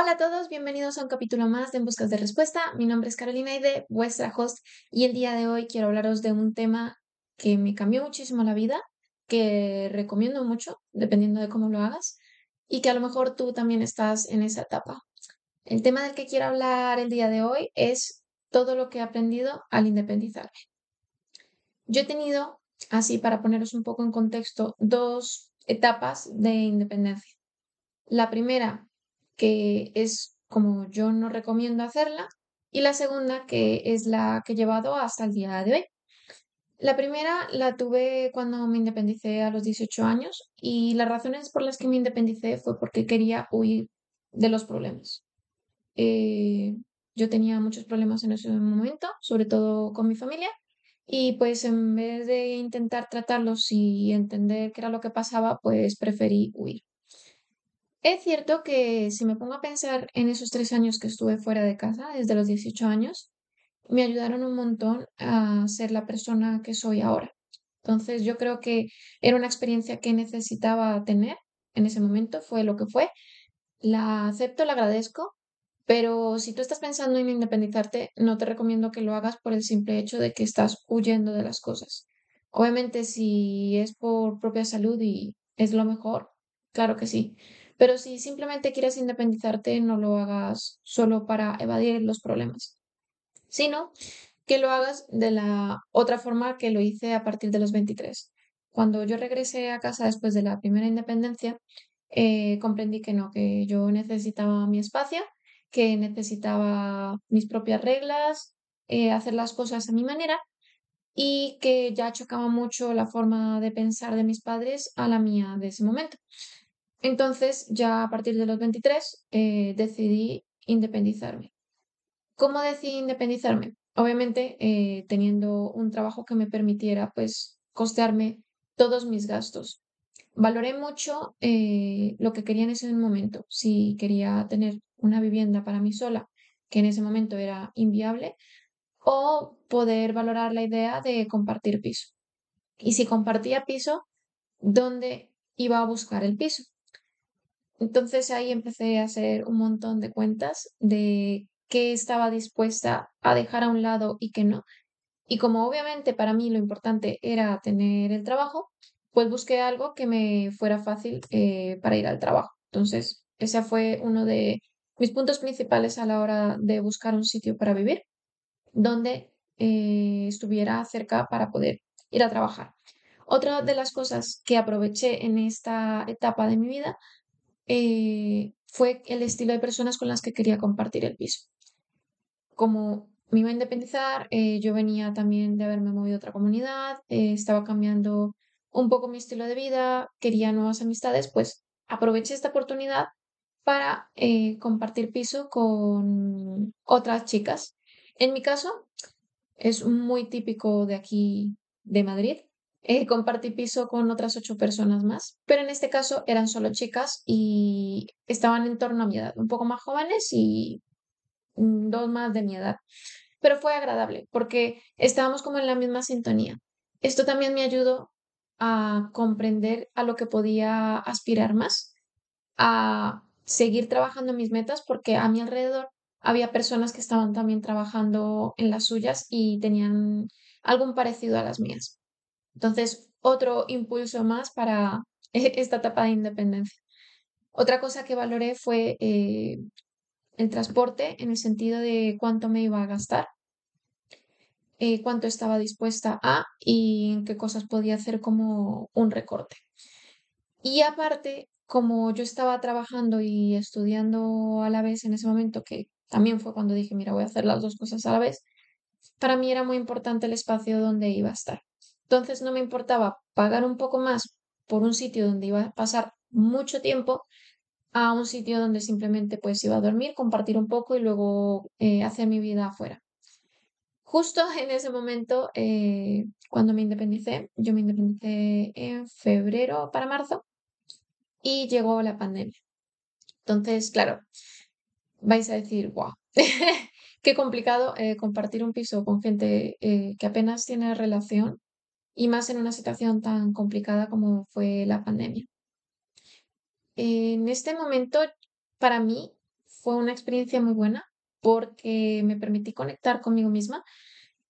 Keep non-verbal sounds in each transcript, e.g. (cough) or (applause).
Hola a todos, bienvenidos a un capítulo más de En Buscas de Respuesta. Mi nombre es Carolina Ide, vuestra host, y el día de hoy quiero hablaros de un tema que me cambió muchísimo la vida, que recomiendo mucho, dependiendo de cómo lo hagas, y que a lo mejor tú también estás en esa etapa. El tema del que quiero hablar el día de hoy es todo lo que he aprendido al independizarme. Yo he tenido, así para poneros un poco en contexto, dos etapas de independencia. La primera que es como yo no recomiendo hacerla, y la segunda, que es la que he llevado hasta el día de hoy. La primera la tuve cuando me independicé a los 18 años y las razones por las que me independicé fue porque quería huir de los problemas. Eh, yo tenía muchos problemas en ese momento, sobre todo con mi familia, y pues en vez de intentar tratarlos y entender qué era lo que pasaba, pues preferí huir. Es cierto que si me pongo a pensar en esos tres años que estuve fuera de casa, desde los 18 años, me ayudaron un montón a ser la persona que soy ahora. Entonces yo creo que era una experiencia que necesitaba tener en ese momento, fue lo que fue. La acepto, la agradezco, pero si tú estás pensando en independizarte, no te recomiendo que lo hagas por el simple hecho de que estás huyendo de las cosas. Obviamente si es por propia salud y es lo mejor, claro que sí. Pero si simplemente quieres independizarte, no lo hagas solo para evadir los problemas, sino que lo hagas de la otra forma que lo hice a partir de los 23. Cuando yo regresé a casa después de la primera independencia, eh, comprendí que no, que yo necesitaba mi espacio, que necesitaba mis propias reglas, eh, hacer las cosas a mi manera y que ya chocaba mucho la forma de pensar de mis padres a la mía de ese momento. Entonces, ya a partir de los 23, eh, decidí independizarme. ¿Cómo decidí independizarme? Obviamente, eh, teniendo un trabajo que me permitiera, pues, costearme todos mis gastos. Valoré mucho eh, lo que quería en ese momento. Si quería tener una vivienda para mí sola, que en ese momento era inviable, o poder valorar la idea de compartir piso. Y si compartía piso, ¿dónde iba a buscar el piso? Entonces ahí empecé a hacer un montón de cuentas de qué estaba dispuesta a dejar a un lado y qué no. Y como obviamente para mí lo importante era tener el trabajo, pues busqué algo que me fuera fácil eh, para ir al trabajo. Entonces, ese fue uno de mis puntos principales a la hora de buscar un sitio para vivir, donde eh, estuviera cerca para poder ir a trabajar. Otra de las cosas que aproveché en esta etapa de mi vida eh, fue el estilo de personas con las que quería compartir el piso. Como me iba a independizar, eh, yo venía también de haberme movido a otra comunidad, eh, estaba cambiando un poco mi estilo de vida, quería nuevas amistades, pues aproveché esta oportunidad para compartir piso con otras chicas. En mi caso, es muy típico de aquí, de Madrid, eh, compartí piso con otras ocho personas más, pero en este caso eran solo chicas y estaban en torno a mi edad, un poco más jóvenes y mm, dos más de mi edad. Pero fue agradable porque estábamos como en la misma sintonía. Esto también me ayudó a comprender a lo que podía aspirar más, a seguir trabajando mis metas porque a mi alrededor había personas que estaban también trabajando en las suyas y tenían algo parecido a las mías. Entonces, otro impulso más para (laughs) esta etapa de independencia. Otra cosa que valoré fue eh, el transporte en el sentido de cuánto me iba a gastar, eh, cuánto estaba dispuesta a y en qué cosas podía hacer como un recorte. Y aparte, como yo estaba trabajando y estudiando a la vez en ese momento, que también fue cuando dije, mira, voy a hacer las dos cosas a la vez, para mí era muy importante el espacio donde iba a estar. Entonces no me importaba pagar un poco más por un sitio donde iba a pasar mucho tiempo a un sitio donde simplemente pues iba a dormir, compartir un poco y luego eh, hacer mi vida afuera. Justo en ese momento, eh, cuando me independicé, yo me independicé en febrero para marzo y llegó la pandemia. Entonces, claro, vais a decir, wow, (laughs) qué complicado eh, compartir un piso con gente que apenas tiene relación y más en una situación tan complicada como fue la pandemia. En este momento, para mí, fue una experiencia muy buena porque me permití conectar conmigo misma,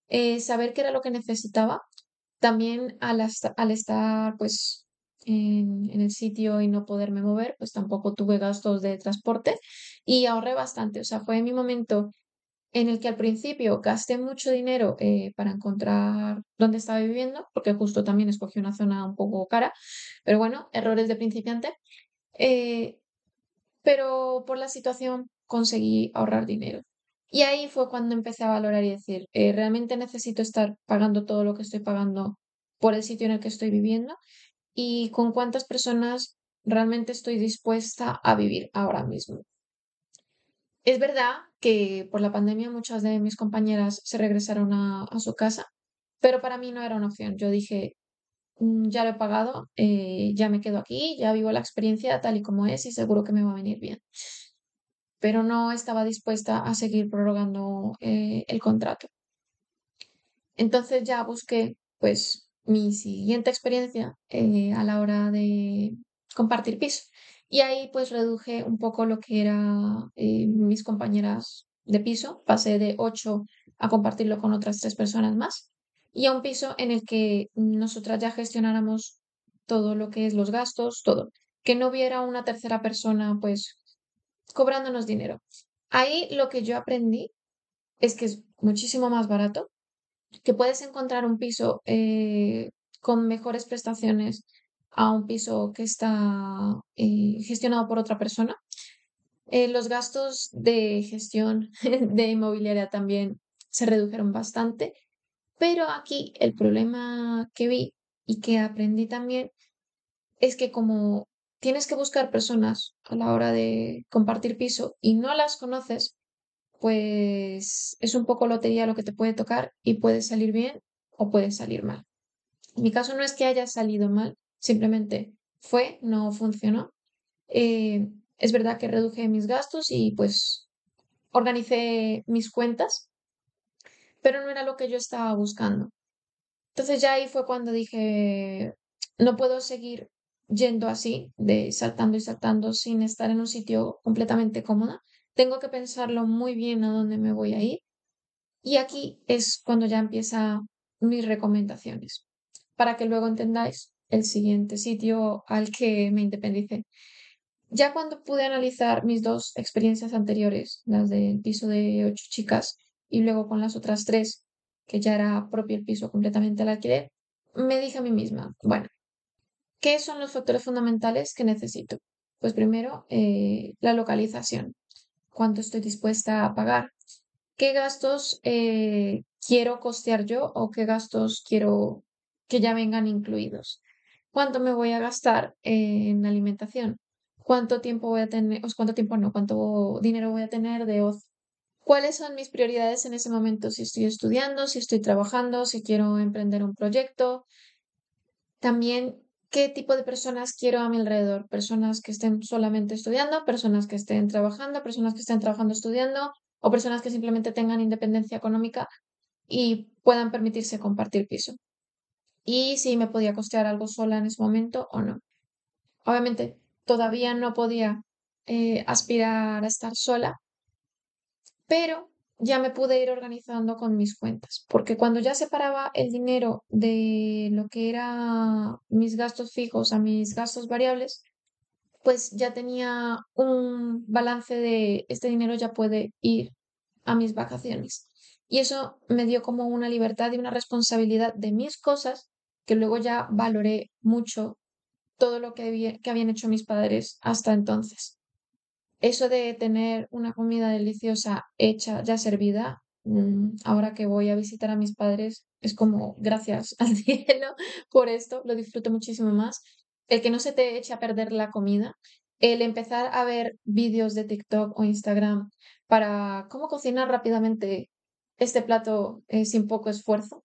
eh, saber qué era lo que necesitaba. También al, estar pues en, en, el sitio y no poderme mover, pues tampoco tuve gastos de transporte y ahorré bastante. O sea, fue mi momento en el que al principio gasté mucho dinero eh, para encontrar dónde estaba viviendo, porque justo también escogí una zona un poco cara, pero bueno, errores de principiante. Eh, pero por la situación conseguí ahorrar dinero. Y ahí fue cuando empecé a valorar y decir, eh, realmente necesito estar pagando todo lo que estoy pagando por el sitio en el que estoy viviendo y con cuántas personas realmente estoy dispuesta a vivir ahora mismo. Es verdad que por la pandemia muchas de mis compañeras se regresaron a, su casa, pero para mí no era una opción. Yo dije, mm, ya lo he pagado, eh, ya me quedo aquí, ya vivo la experiencia tal y como es y seguro que me va a venir bien. Pero no estaba dispuesta a seguir prorrogando eh, el contrato. Entonces ya busqué, pues, mi siguiente experiencia eh, a la hora de compartir piso. Y ahí pues reduje un poco lo que eran eh, mis compañeras de piso. Pasé de ocho a compartirlo con otras tres personas más. Y a un piso en el que nosotras ya gestionáramos todo lo que es los gastos, todo. Que no hubiera una tercera persona pues cobrándonos dinero. Ahí lo que yo aprendí es que es muchísimo más barato, que puedes encontrar un piso eh, con mejores prestaciones a un piso que está eh, gestionado por otra persona. Eh, los gastos de gestión (laughs) de inmobiliaria también se redujeron bastante, pero aquí el problema que vi y que aprendí también es que como tienes que buscar personas a la hora de compartir piso y no las conoces, pues es un poco lotería lo que te puede tocar y puede salir bien o puede salir mal. En mi caso no es que haya salido mal, simplemente fue, no funcionó. Eh, es verdad que reduje mis gastos y pues organicé mis cuentas, pero no era lo que yo estaba buscando. Entonces ya ahí fue cuando dije, no puedo seguir yendo así, de saltando y saltando sin estar en un sitio completamente cómoda. Tengo que pensarlo muy bien a dónde me voy a ir. Y aquí es cuando ya empiezan mis recomendaciones, para que luego entendáis el siguiente sitio al que me independicé. Ya cuando pude analizar mis dos experiencias anteriores, las del piso de ocho chicas y luego con las otras tres, que ya era propio el piso completamente al alquiler, me dije a mí misma, bueno, ¿qué son los factores fundamentales que necesito? Pues primero, eh, la localización, cuánto estoy dispuesta a pagar, qué gastos eh, quiero costear yo o qué gastos quiero que ya vengan incluidos cuánto me voy a gastar en alimentación, cuánto tiempo voy a tener, o cuánto tiempo no, cuánto dinero voy a tener de ocio. ¿Cuáles son mis prioridades en ese momento? Si estoy estudiando, si estoy trabajando, si quiero emprender un proyecto. También, ¿qué tipo de personas quiero a mi alrededor? Personas que estén solamente estudiando, personas que estén trabajando, personas que estén trabajando estudiando o personas que simplemente tengan independencia económica y puedan permitirse compartir piso y si me podía costear algo sola en ese momento o no. Obviamente todavía no podía eh, aspirar a estar sola, pero ya me pude ir organizando con mis cuentas, porque cuando ya separaba el dinero de lo que era mis gastos fijos a mis gastos variables, pues ya tenía un balance de este dinero ya puede ir a mis vacaciones. Y eso me dio como una libertad y una responsabilidad de mis cosas que luego ya valoré mucho todo lo que, habían hecho mis padres hasta entonces. Eso de tener una comida deliciosa hecha, ya servida, mm, ahora que voy a visitar a mis padres, es como gracias al (laughs) cielo por esto, lo disfruto muchísimo más. El que no se te eche a perder la comida, el empezar a ver vídeos de TikTok o Instagram para cómo cocinar rápidamente este plato eh, sin poco esfuerzo.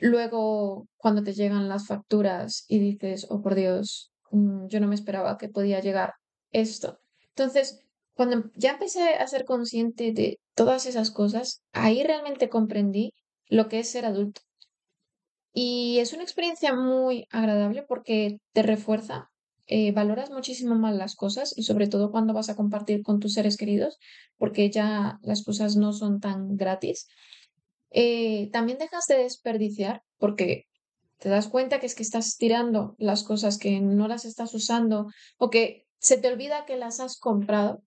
Luego, cuando te llegan las facturas y dices, oh por Dios, mm, yo no me esperaba que podía llegar esto. Entonces, cuando ya empecé a ser consciente de todas esas cosas, ahí realmente comprendí lo que es ser adulto. Y es una experiencia muy agradable porque te refuerza eh, valoras muchísimo más las cosas y sobre todo cuando vas a compartir con tus seres queridos, porque ya las cosas no son tan gratis. Eh, también dejas de desperdiciar porque te das cuenta que es que estás tirando las cosas que no las estás usando o que se te olvida que las has comprado.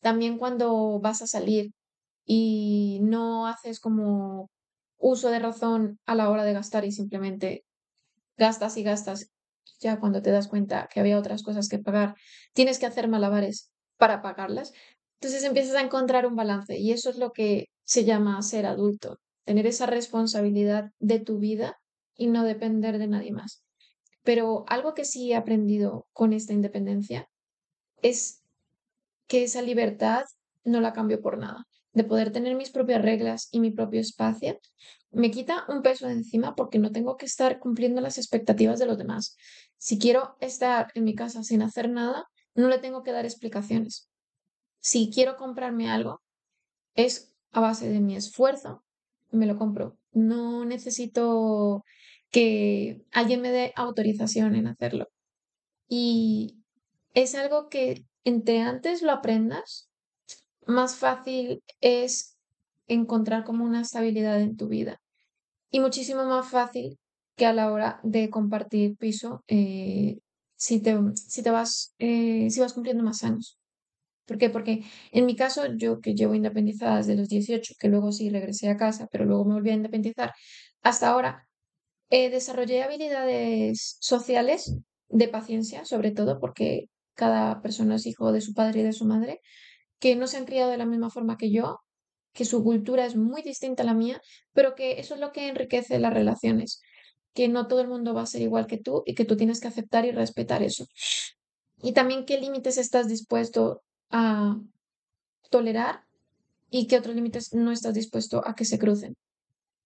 También cuando vas a salir y no haces como uso de razón a la hora de gastar y simplemente gastas y gastas, ya cuando te das cuenta que había otras cosas que pagar, tienes que hacer malabares para pagarlas. Entonces empiezas a encontrar un balance y eso es lo que se llama ser adulto, tener esa responsabilidad de tu vida y no depender de nadie más. Pero algo que sí he aprendido con esta independencia es que esa libertad no la cambio por nada, de poder tener mis propias reglas y mi propio espacio, me quita un peso de encima porque no tengo que estar cumpliendo las expectativas de los demás. Si quiero estar en mi casa sin hacer nada, no le tengo que dar explicaciones. Si quiero comprarme algo, es a base de mi esfuerzo, me lo compro. No necesito que alguien me dé autorización en hacerlo. Y es algo que entre antes lo aprendas, más fácil es encontrar como una estabilidad en tu vida. Y muchísimo más fácil que a la hora de compartir piso eh, si, te, si te vas, eh, si vas cumpliendo más años. ¿Por qué? Porque en mi caso, yo que llevo independizada desde los 18, que luego sí regresé a casa, pero luego me volví a independizar, hasta ahora eh, desarrollé habilidades sociales de paciencia, sobre todo porque cada persona es hijo de su padre y de su madre, que no se han criado de la misma forma que yo, que su cultura es muy distinta a la mía, pero que eso es lo que enriquece las relaciones, que no todo el mundo va a ser igual que tú y que tú tienes que aceptar y respetar eso. Y también qué límites estás dispuesto a tolerar y qué otros límites no estás dispuesto a que se crucen.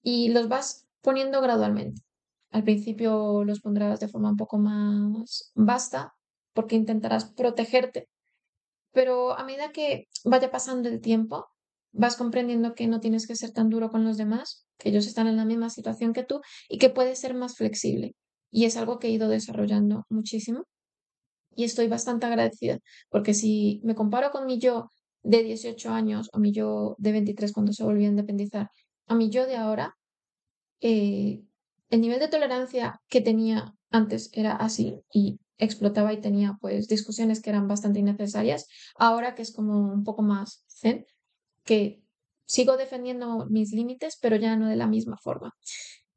Y los vas poniendo gradualmente. Al principio los pondrás de forma un poco más vasta porque intentarás protegerte, pero a medida que vaya pasando el tiempo, vas comprendiendo que no tienes que ser tan duro con los demás, que ellos están en la misma situación que tú y que puedes ser más flexible. Y es algo que he ido desarrollando muchísimo y estoy bastante agradecida, porque si me comparo con mi yo de 18 años o mi yo de 23 cuando se volvió a independizar, a mi yo de ahora, eh, el nivel de tolerancia que tenía antes era así y explotaba y tenía pues discusiones que eran bastante innecesarias. Ahora que es como un poco más zen, que sigo defendiendo mis límites, pero ya no de la misma forma.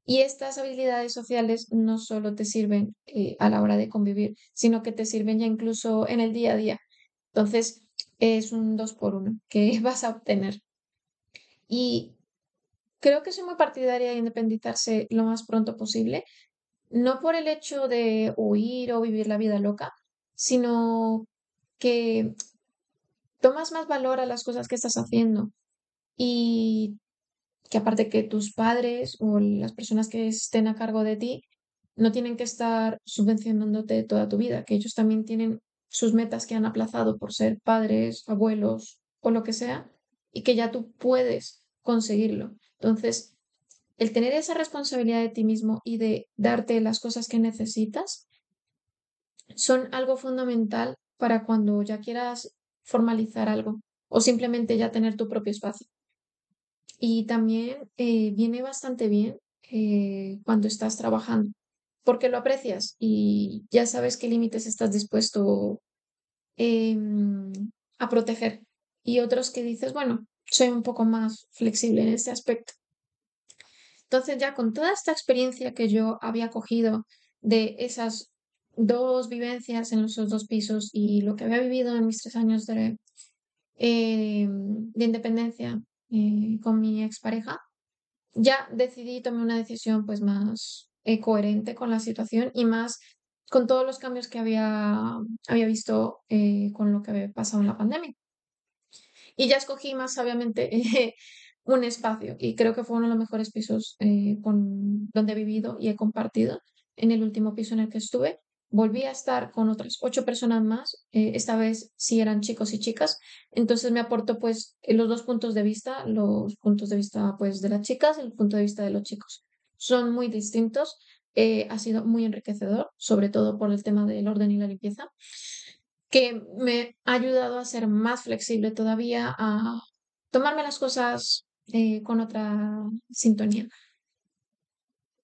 Y estas habilidades sociales no solo te sirven eh, a la hora de convivir, sino que te sirven ya incluso en el día a día. Entonces, es un dos por uno que (laughs) vas a obtener. Y creo que soy muy partidaria de independizarse lo más pronto posible, no por el hecho de huir o vivir la vida loca, sino que tomas más valor a las cosas que estás haciendo y que aparte que tus padres o las personas que estén a cargo de ti no tienen que estar subvencionándote toda tu vida, que ellos también tienen sus metas que han aplazado por ser padres, abuelos o lo que sea, y que ya tú puedes conseguirlo. Entonces, el tener esa responsabilidad de ti mismo y de darte las cosas que necesitas son algo fundamental para cuando ya quieras formalizar algo o simplemente ya tener tu propio espacio. Y también eh, viene bastante bien eh, cuando estás trabajando, porque lo aprecias y ya sabes qué límites estás dispuesto em, a proteger. Y otros que dices, bueno, soy un poco más flexible en este aspecto. Entonces ya con toda esta experiencia que yo había cogido de esas dos vivencias en los dos pisos y lo que había vivido en mis tres años de, eh, de independencia eh, con mi expareja, ya decidí, tomar una decisión pues más eh, coherente con la situación y más con todos los cambios que había, había visto con lo que había pasado en la pandemia. Y ya escogí más sabiamente (laughs) un espacio y creo que fue uno de los mejores pisos eh, con, donde he vivido y he compartido en el último piso en el que estuve. Volví a estar con otras ocho personas más, eh, esta vez sí eran chicos y chicas, entonces me aportó pues los dos puntos de vista, los puntos de vista pues de las chicas y el punto de vista de los chicos. Son muy distintos, eh, ha sido muy enriquecedor, sobre todo por el tema del orden y la limpieza, que me ha ayudado a ser más flexible todavía, a tomarme las cosas eh, con otra sintonía.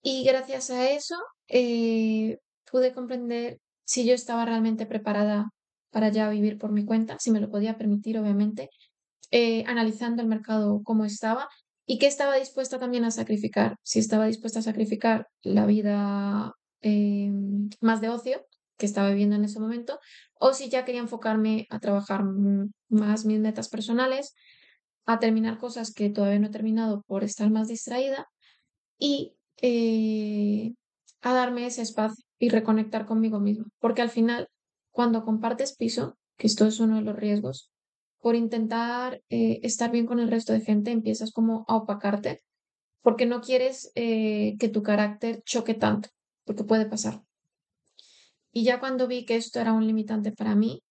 Y gracias a eso eh, pude comprender si yo estaba realmente preparada para ya vivir por mi cuenta, si me lo podía permitir, obviamente, analizando el mercado como estaba y qué estaba dispuesta también a sacrificar, si estaba dispuesta a sacrificar la vida eh, más de ocio que estaba viviendo en ese momento, o si ya quería enfocarme a trabajar más mis metas personales, a terminar cosas que todavía no he terminado por estar más distraída y eh, a darme ese espacio y reconectar conmigo misma. Porque al final, cuando compartes piso, que esto es uno de los riesgos, por intentar eh, estar bien con el resto de gente, empiezas como a opacarte, porque no quieres eh, que tu carácter choque tanto, porque puede pasar. Y ya cuando vi que esto era un limitante para mí,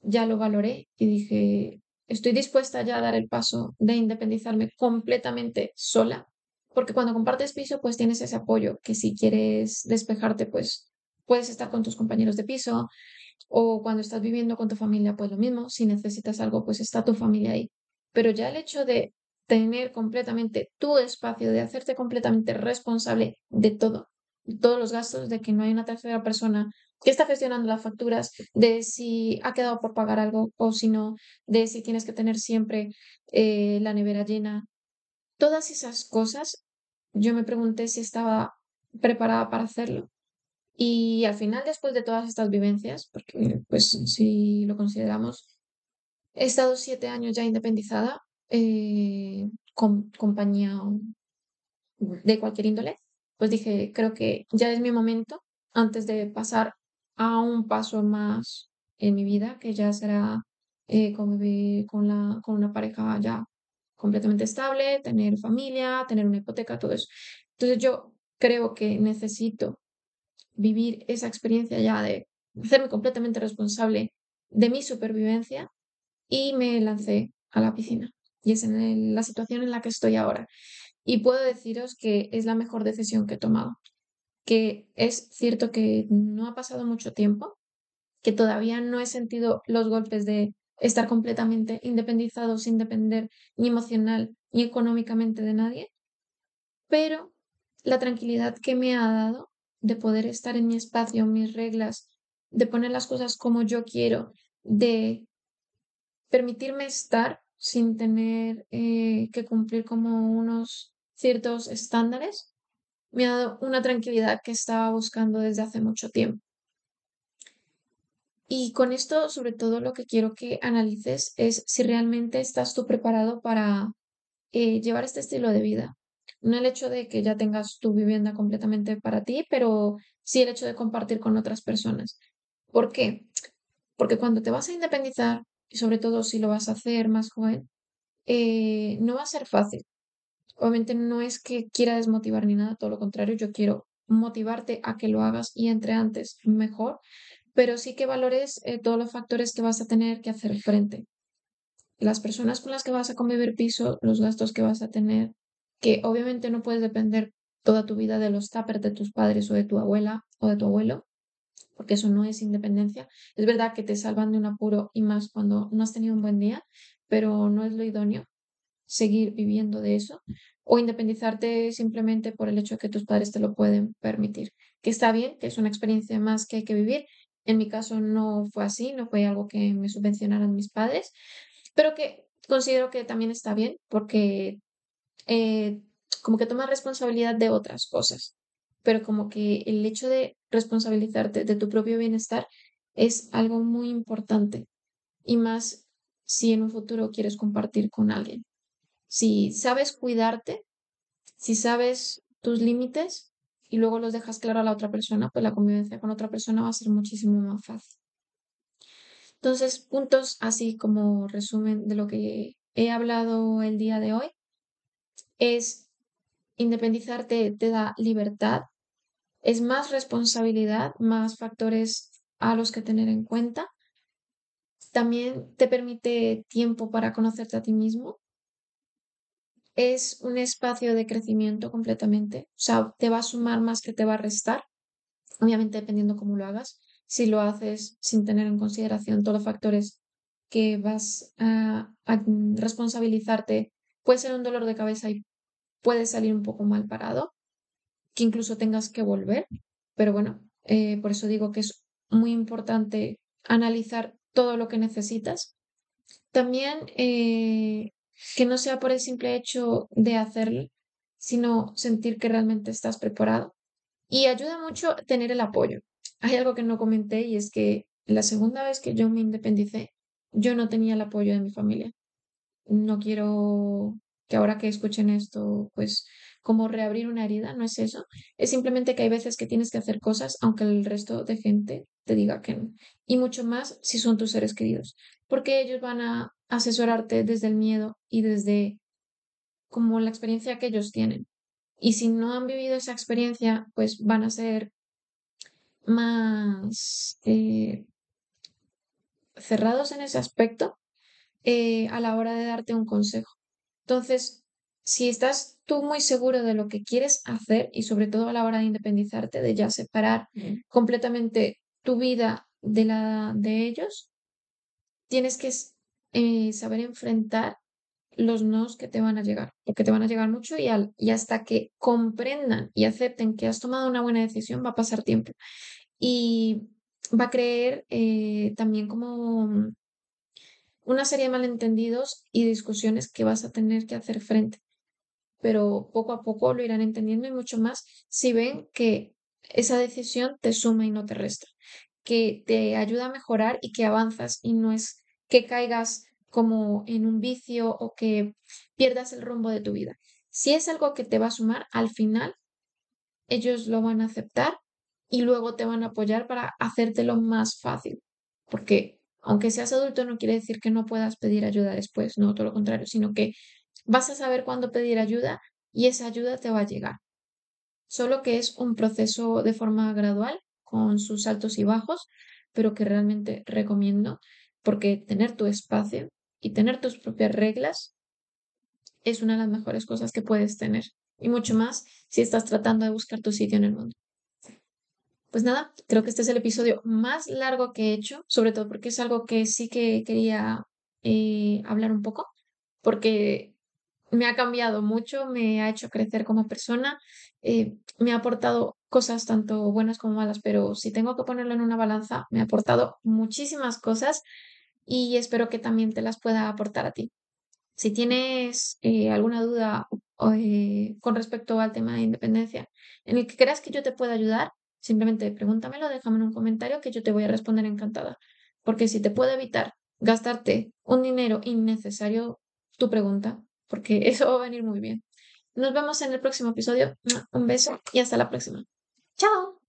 ya lo valoré y dije, estoy dispuesta ya a dar el paso de independizarme completamente sola, porque cuando compartes piso, pues tienes ese apoyo, que si quieres despejarte, pues puedes estar con tus compañeros de piso, o cuando estás viviendo con tu familia, pues lo mismo, si necesitas algo, pues está tu familia ahí. Pero ya el hecho de tener completamente tu espacio, de hacerte completamente responsable de todo, todos los gastos, de que no hay una tercera persona que está gestionando las facturas, de si ha quedado por pagar algo o si no, de si tienes que tener siempre eh, la nevera llena. Todas esas cosas, yo me pregunté si estaba preparada para hacerlo. Y al final, después de todas estas vivencias, porque pues si lo consideramos, he estado siete años ya independizada, eh, con compañía de cualquier índole, pues dije, creo que ya es mi momento antes de pasar a un paso más en mi vida, que ya será eh, con, la, con una pareja ya completamente estable, tener familia, tener una hipoteca, todo eso. Entonces yo creo que necesito vivir esa experiencia ya de hacerme completamente responsable de mi supervivencia y me lancé a la piscina. Y es en la situación en la que estoy ahora. Y puedo deciros que es la mejor decisión que he tomado. Que es cierto que no ha pasado mucho tiempo, que todavía no he sentido los golpes de estar completamente independizado sin depender ni emocional ni económicamente de nadie, pero la tranquilidad que me ha dado de poder estar en mi espacio, mis reglas, de poner las cosas como yo quiero, de permitirme estar sin tener eh, que cumplir como unos ciertos estándares, me ha dado una tranquilidad que estaba buscando desde hace mucho tiempo. Y con esto, sobre todo, lo que quiero que analices es si realmente estás tú preparado para eh, llevar este estilo de vida, no el hecho de que ya tengas tu vivienda completamente para ti, pero sí el hecho de compartir con otras personas. ¿Por qué? Porque cuando te vas a independizar, y sobre todo si lo vas a hacer más joven, eh, no va a ser fácil. Obviamente no es que quiera desmotivar ni nada, todo lo contrario, yo quiero motivarte a que lo hagas y entre antes mejor, pero sí que valores eh, todos los factores que vas a tener que hacer frente. Las personas con las que vas a convivir piso, los gastos que vas a tener, que obviamente no puedes depender toda tu vida de los tuppers de tus padres o de tu abuela o de tu abuelo, porque eso no es independencia. Es verdad que te salvan de un apuro y más cuando no has tenido un buen día, pero no es lo idóneo seguir viviendo de eso o independizarte simplemente por el hecho de que tus padres te lo pueden permitir. Que está bien, que es una experiencia más que hay que vivir. En mi caso no fue así, no fue algo que me subvencionaran mis padres, pero que considero que también está bien porque eh, como que toma responsabilidad de otras cosas, pero como que el hecho de responsabilizarte de tu propio bienestar es algo muy importante y más si en un futuro quieres compartir con alguien. Si sabes cuidarte, si sabes tus límites y luego los dejas claro a la otra persona, pues la convivencia con otra persona va a ser muchísimo más fácil. Entonces, puntos así como resumen de lo que he hablado el día de hoy es independizarte te da libertad, es más responsabilidad, más factores a los que tener en cuenta. También te permite tiempo para conocerte a ti mismo. es un espacio de crecimiento completamente. O sea, te va a sumar más que te va a restar, obviamente dependiendo cómo lo hagas. Si lo haces sin tener en consideración todos los factores que vas a, responsabilizarte, puede ser un dolor de cabeza y puedes salir un poco mal parado, que incluso tengas que volver. Pero bueno, eh, por eso digo que es muy importante analizar todo lo que necesitas. También eh, que no sea por el simple hecho de hacerlo, sino sentir que realmente estás preparado. Y ayuda mucho tener el apoyo. Hay algo que no comenté y es que la segunda vez que yo me independicé, yo no tenía el apoyo de mi familia. No quiero que ahora que escuchen esto, pues como reabrir una herida, no es eso. Es simplemente que hay veces que tienes que hacer cosas aunque el resto de gente te diga que no. Y mucho más si son tus seres queridos, porque ellos van a asesorarte desde el miedo y desde como la experiencia que ellos tienen. Y si no han vivido esa experiencia, pues van a ser más eh, cerrados en ese aspecto eh, a la hora de darte un consejo. Entonces, si estás tú muy seguro de lo que quieres hacer y sobre todo a la hora de independizarte, de ya separar completamente tu vida de la de ellos, tienes que eh, saber enfrentar los nos que te van a llegar, porque te van a llegar mucho y, y hasta que comprendan y acepten que has tomado una buena decisión va a pasar tiempo. Y va a creer eh, también como una serie de malentendidos y discusiones que vas a tener que hacer frente. Pero poco a poco lo irán entendiendo y mucho más si ven que esa decisión te suma y no te resta, que te ayuda a mejorar y que avanzas y no es que caigas como en un vicio o que pierdas el rumbo de tu vida. Si es algo que te va a sumar, al final ellos lo van a aceptar y luego te van a apoyar para hacértelo más fácil, porque aunque seas adulto no quiere decir que no puedas pedir ayuda después, no, todo lo contrario, sino que vas a saber cuándo pedir ayuda y esa ayuda te va a llegar. Solo que es un proceso de forma gradual, con sus altos y bajos, pero que realmente recomiendo porque tener tu espacio y tener tus propias reglas es una de las mejores cosas que puedes tener. Y mucho más si estás tratando de buscar tu sitio en el mundo. Pues nada, creo que este es el episodio más largo que he hecho, sobre todo porque es algo que sí que quería eh, hablar un poco, porque me ha cambiado mucho, me ha hecho crecer como persona, eh, me ha aportado cosas tanto buenas como malas, pero si tengo que ponerlo en una balanza, me ha aportado muchísimas cosas y espero que también te las pueda aportar a ti. Si tienes eh, alguna duda con respecto al tema de independencia en el que creas que yo te pueda ayudar, Simplemente pregúntamelo, déjame en un comentario que yo te voy a responder encantada. Porque si te puedo evitar gastarte un dinero innecesario, tu pregunta, porque (laughs) eso va a venir muy bien. Nos vemos en el próximo episodio. Un beso y hasta la próxima. Chao.